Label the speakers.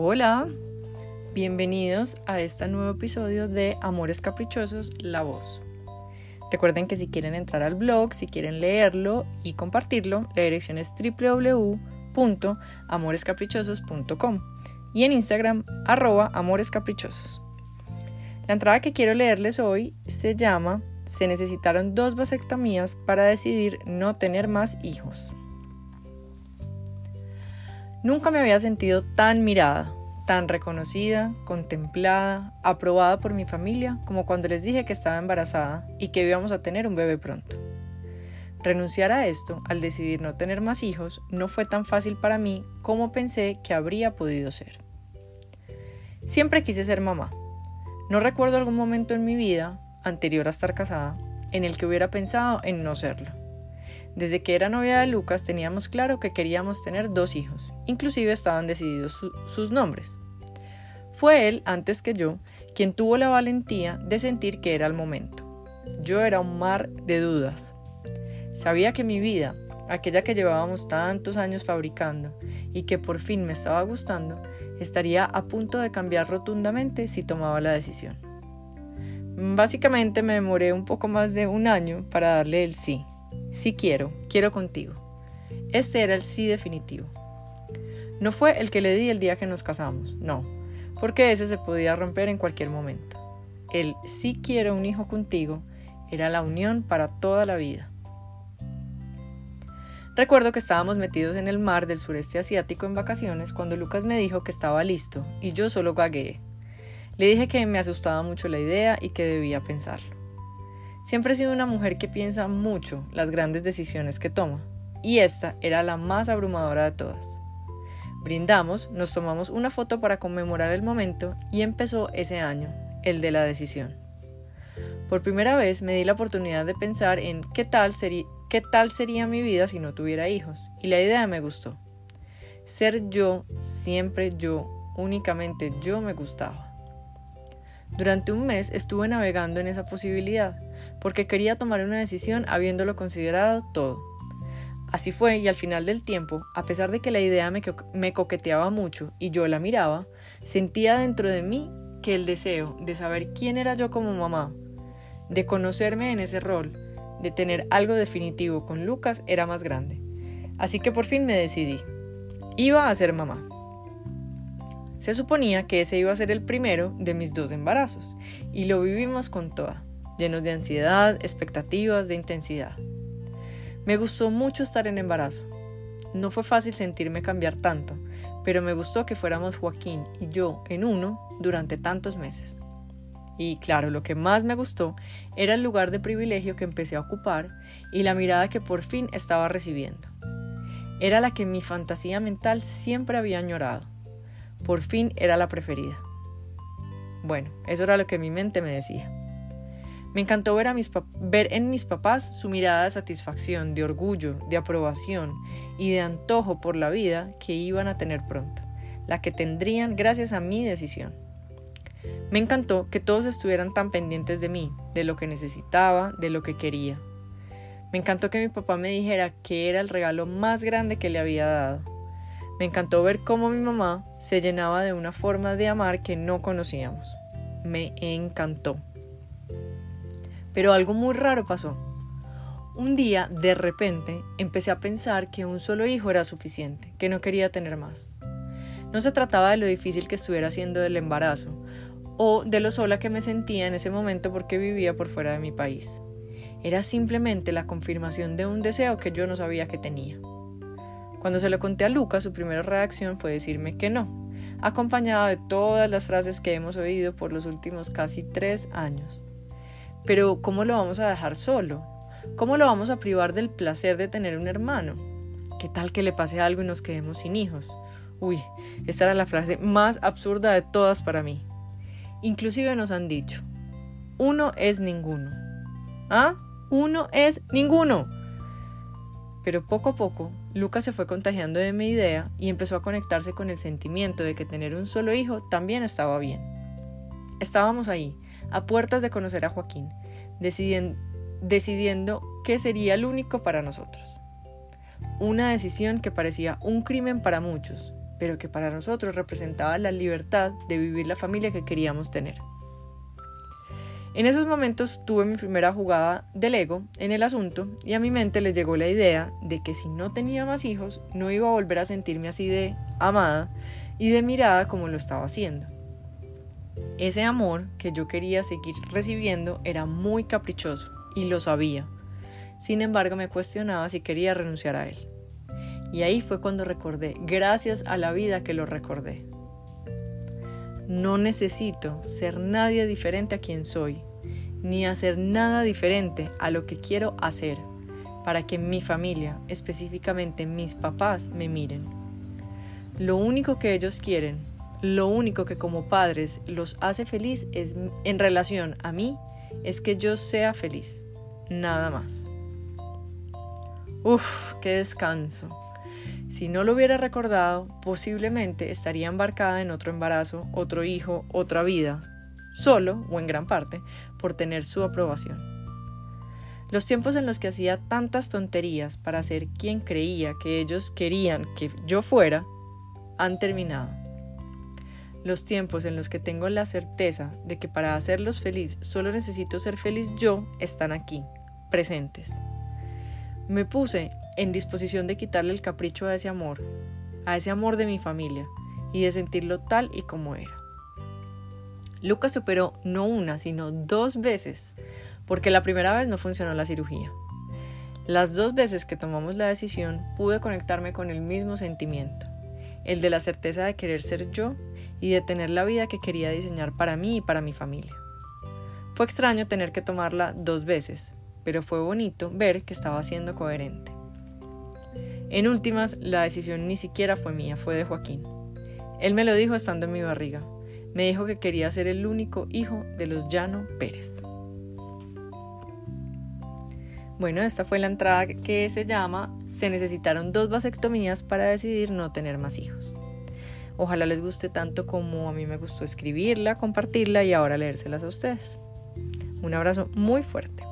Speaker 1: Hola, bienvenidos a este nuevo episodio de Amores Caprichosos, La Voz. Recuerden que si quieren entrar al blog, si quieren leerlo y compartirlo, la dirección es www.amorescaprichosos.com y en Instagram arroba amorescaprichosos. La entrada que quiero leerles hoy se llama Se necesitaron dos vasectomías para decidir no tener más hijos. Nunca me había sentido tan mirada, tan reconocida, contemplada, aprobada por mi familia como cuando les dije que estaba embarazada y que íbamos a tener un bebé pronto. Renunciar a esto al decidir no tener más hijos no fue tan fácil para mí como pensé que habría podido ser. Siempre quise ser mamá. No recuerdo algún momento en mi vida, anterior a estar casada, en el que hubiera pensado en no serlo. Desde que era novia de Lucas teníamos claro que queríamos tener dos hijos, inclusive estaban decididos sus nombres. Fue él, antes que yo, quien tuvo la valentía de sentir que era el momento. Yo era un mar de dudas. Sabía que mi vida, aquella que llevábamos tantos años fabricando y que por fin me estaba gustando, estaría a punto de cambiar rotundamente si tomaba la decisión. Básicamente me demoré un poco más de un año para darle el sí. Sí quiero, quiero contigo. Este era el sí definitivo. No fue el que le di el día que nos casamos, no, porque ese se podía romper en cualquier momento. El sí quiero un hijo contigo era la unión para toda la vida. Recuerdo que estábamos metidos en el mar del sureste asiático en vacaciones cuando Lucas me dijo que estaba listo y yo solo gagué. Le dije que me asustaba mucho la idea y que debía pensarlo. Siempre he sido una mujer que piensa mucho las grandes decisiones que toma, y esta era la más abrumadora de todas. Brindamos, nos tomamos una foto para conmemorar el momento y empezó ese año, el de la decisión. Por primera vez me di la oportunidad de pensar en qué tal, qué tal sería mi vida si no tuviera hijos, y la idea me gustó. Ser yo, siempre yo, únicamente yo me gustaba. Durante un mes estuve navegando en esa posibilidad, porque quería tomar una decisión habiéndolo considerado todo. Así fue y al final del tiempo, a pesar de que la idea me, coqueteaba mucho y yo la miraba, sentía dentro de mí que el deseo de saber quién era yo como mamá, de conocerme en ese rol, de tener algo definitivo con Lucas era más grande. Así que por fin me decidí. Iba a ser mamá. Se suponía que ese iba a ser el primero de mis dos embarazos, y lo vivimos con toda, llenos de ansiedad, expectativas, de intensidad. Me gustó mucho estar en embarazo. No fue fácil sentirme cambiar tanto, pero me gustó que fuéramos Joaquín y yo en uno durante tantos meses. Y claro, lo que más me gustó era el lugar de privilegio que empecé a ocupar y la mirada que por fin estaba recibiendo. Era la que mi fantasía mental siempre había añorado por fin era la preferida. Bueno, eso era lo que mi mente me decía. Me encantó ver, ver en mis papás su mirada de satisfacción, de orgullo, de aprobación y de antojo por la vida que iban a tener pronto, la que tendrían gracias a mi decisión. Me encantó que todos estuvieran tan pendientes de mí, de lo que necesitaba, de lo que quería. Me encantó que mi papá me dijera que era el regalo más grande que le había dado me encantó ver cómo mi mamá se llenaba de una forma de amar que no conocíamos. Me encantó. Pero algo muy raro pasó. Un día, de repente, empecé a pensar que un solo hijo era suficiente, que no quería tener más. No se trataba de lo difícil que estuviera haciendo el embarazo, o de lo sola que me sentía en ese momento porque vivía por fuera de mi país. Era simplemente la confirmación de un deseo que yo no sabía que tenía. Cuando se lo conté a Lucas, su primera reacción fue decirme que no, acompañado de todas las frases que hemos oído por los últimos casi tres años. Pero, ¿cómo lo vamos a dejar solo? ¿Cómo lo vamos a privar del placer de tener un hermano? ¿Qué tal que le pase algo y nos quedemos sin hijos? Uy, esta era la frase más absurda de todas para mí. Inclusive nos han dicho, uno es ninguno. ¿Ah? Uno es ninguno. Pero poco a poco, Lucas se fue contagiando de mi idea y empezó a conectarse con el sentimiento de que tener un solo hijo también estaba bien. Estábamos ahí, a puertas de conocer a Joaquín, decidiendo, decidiendo qué sería el único para nosotros. Una decisión que parecía un crimen para muchos, pero que para nosotros representaba la libertad de vivir la familia que queríamos tener. En esos momentos tuve mi primera jugada del ego en el asunto y a mi mente le llegó la idea de que si no tenía más hijos no iba a volver a sentirme así de amada y de mirada como lo estaba haciendo. Ese amor que yo quería seguir recibiendo era muy caprichoso y lo sabía. Sin embargo me cuestionaba si quería renunciar a él. Y ahí fue cuando recordé, gracias a la vida que lo recordé. No necesito ser nadie diferente a quien soy, ni hacer nada diferente a lo que quiero hacer, para que mi familia, específicamente mis papás, me miren. Lo único que ellos quieren, lo único que como padres los hace feliz es en relación a mí, es que yo sea feliz, nada más. Uf, qué descanso. Si no lo hubiera recordado, posiblemente estaría embarcada en otro embarazo, otro hijo, otra vida, solo o en gran parte por tener su aprobación. Los tiempos en los que hacía tantas tonterías para ser quien creía que ellos querían que yo fuera, han terminado. Los tiempos en los que tengo la certeza de que para hacerlos feliz solo necesito ser feliz yo están aquí, presentes. Me puse en disposición de quitarle el capricho a ese amor, a ese amor de mi familia, y de sentirlo tal y como era. Lucas superó no una, sino dos veces, porque la primera vez no funcionó la cirugía. Las dos veces que tomamos la decisión pude conectarme con el mismo sentimiento, el de la certeza de querer ser yo y de tener la vida que quería diseñar para mí y para mi familia. Fue extraño tener que tomarla dos veces, pero fue bonito ver que estaba siendo coherente. En últimas, la decisión ni siquiera fue mía, fue de Joaquín. Él me lo dijo estando en mi barriga. Me dijo que quería ser el único hijo de los Llano Pérez. Bueno, esta fue la entrada que se llama Se necesitaron dos vasectomías para decidir no tener más hijos. Ojalá les guste tanto como a mí me gustó escribirla, compartirla y ahora leérselas a ustedes. Un abrazo muy fuerte.